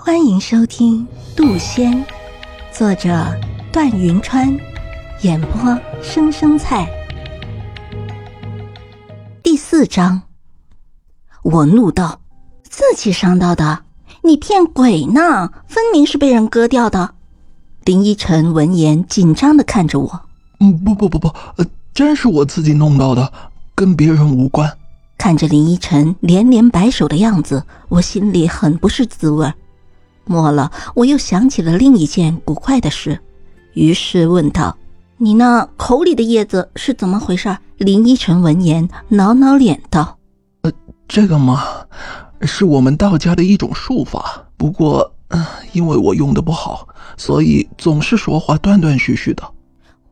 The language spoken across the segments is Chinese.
欢迎收听《杜仙》，作者段云川，演播生生菜。第四章，我怒道：“自己伤到的，你骗鬼呢？分明是被人割掉的。”林依晨闻言，紧张的看着我：“嗯，不不不不，呃，真是我自己弄到的，跟别人无关。”看着林依晨连连摆手的样子，我心里很不是滋味。末了，我又想起了另一件古怪的事，于是问道：“你那口里的叶子是怎么回事？”林依晨闻言，挠挠脸道：“呃，这个嘛，是我们道家的一种术法。不过，嗯，因为我用的不好，所以总是说话断断续续的。”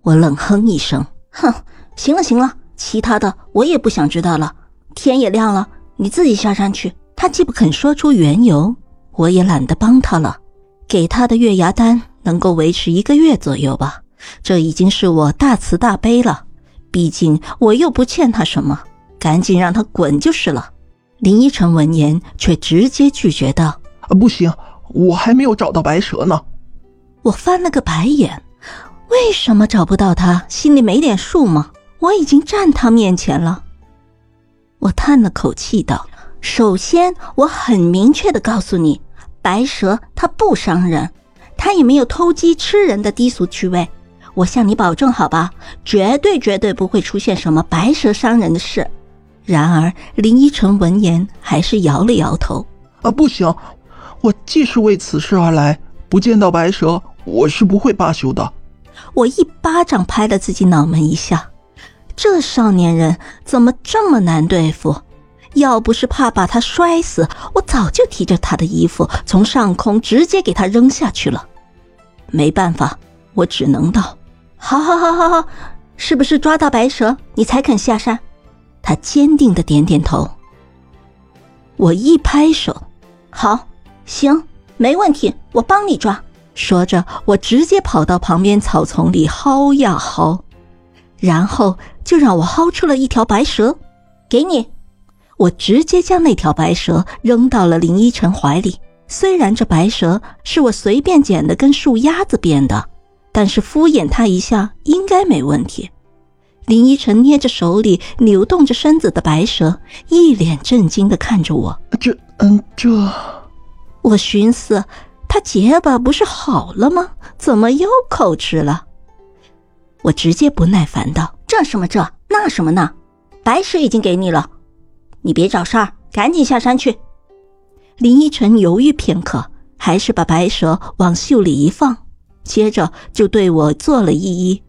我冷哼一声：“哼，行了行了，其他的我也不想知道了。”天也亮了，你自己下山去。他既不肯说出缘由，我也懒得帮他了。给他的月牙丹能够维持一个月左右吧，这已经是我大慈大悲了。毕竟我又不欠他什么，赶紧让他滚就是了。林依晨闻言却直接拒绝道：“，不行，我还没有找到白蛇呢。”我翻了个白眼，为什么找不到他？心里没点数吗？我已经站他面前了。我叹了口气道：“首先，我很明确的告诉你，白蛇它不伤人，它也没有偷鸡吃人的低俗趣味。我向你保证，好吧，绝对绝对不会出现什么白蛇伤人的事。”然而，林依晨闻言还是摇了摇头：“啊，不行，我既是为此事而来，不见到白蛇，我是不会罢休的。”我一巴掌拍了自己脑门一下。这少年人怎么这么难对付？要不是怕把他摔死，我早就提着他的衣服从上空直接给他扔下去了。没办法，我只能道：“好，好，好，好，好，是不是抓到白蛇你才肯下山？”他坚定的点点头。我一拍手：“好，行，没问题，我帮你抓。”说着，我直接跑到旁边草丛里薅呀薅。然后就让我薅出了一条白蛇，给你。我直接将那条白蛇扔到了林依晨怀里。虽然这白蛇是我随便捡的，跟树丫子变的，但是敷衍他一下应该没问题。林依晨捏着手里扭动着身子的白蛇，一脸震惊的看着我。这……嗯，这……我寻思，他结巴不是好了吗？怎么又口吃了？我直接不耐烦道：“这什么这那什么那，白蛇已经给你了，你别找事儿，赶紧下山去。”林依晨犹豫片刻，还是把白蛇往袖里一放，接着就对我做了一揖：“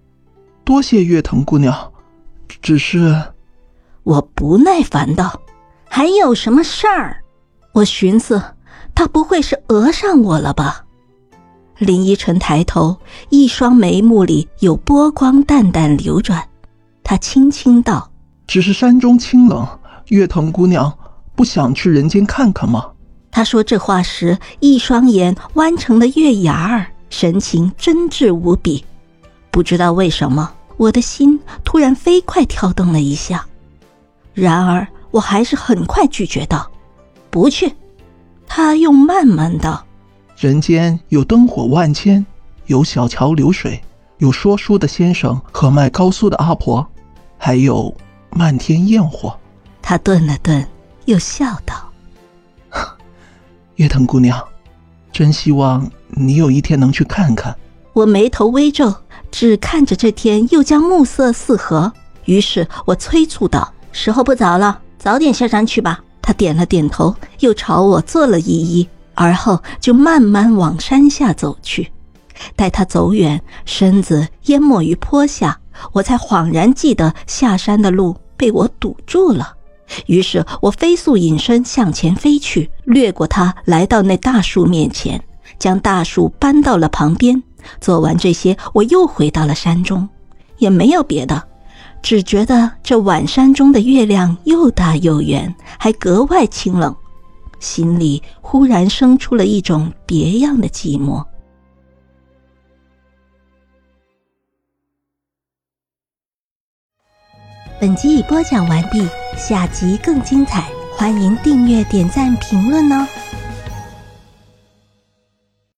多谢月藤姑娘，只是……”我不耐烦道：“还有什么事儿？”我寻思，他不会是讹上我了吧？林依晨抬头，一双眉目里有波光淡淡流转。他轻轻道：“只是山中清冷，月藤姑娘不想去人间看看吗？”他说这话时，一双眼弯成了月牙儿，神情真挚无比。不知道为什么，我的心突然飞快跳动了一下。然而，我还是很快拒绝道：“不去。”他又慢慢道。人间有灯火万千，有小桥流水，有说书的先生和卖高酥的阿婆，还有漫天焰火。他顿了顿，又笑道：“月藤姑娘，真希望你有一天能去看看。”我眉头微皱，只看着这天又将暮色四合。于是我催促道：“时候不早了，早点下山去吧。”他点了点头，又朝我做了一揖。而后就慢慢往山下走去，待他走远，身子淹没于坡下，我才恍然记得下山的路被我堵住了。于是我飞速隐身向前飞去，掠过他，来到那大树面前，将大树搬到了旁边。做完这些，我又回到了山中，也没有别的，只觉得这晚山中的月亮又大又圆，还格外清冷。心里忽然生出了一种别样的寂寞。本集已播讲完毕，下集更精彩，欢迎订阅、点赞、评论哦！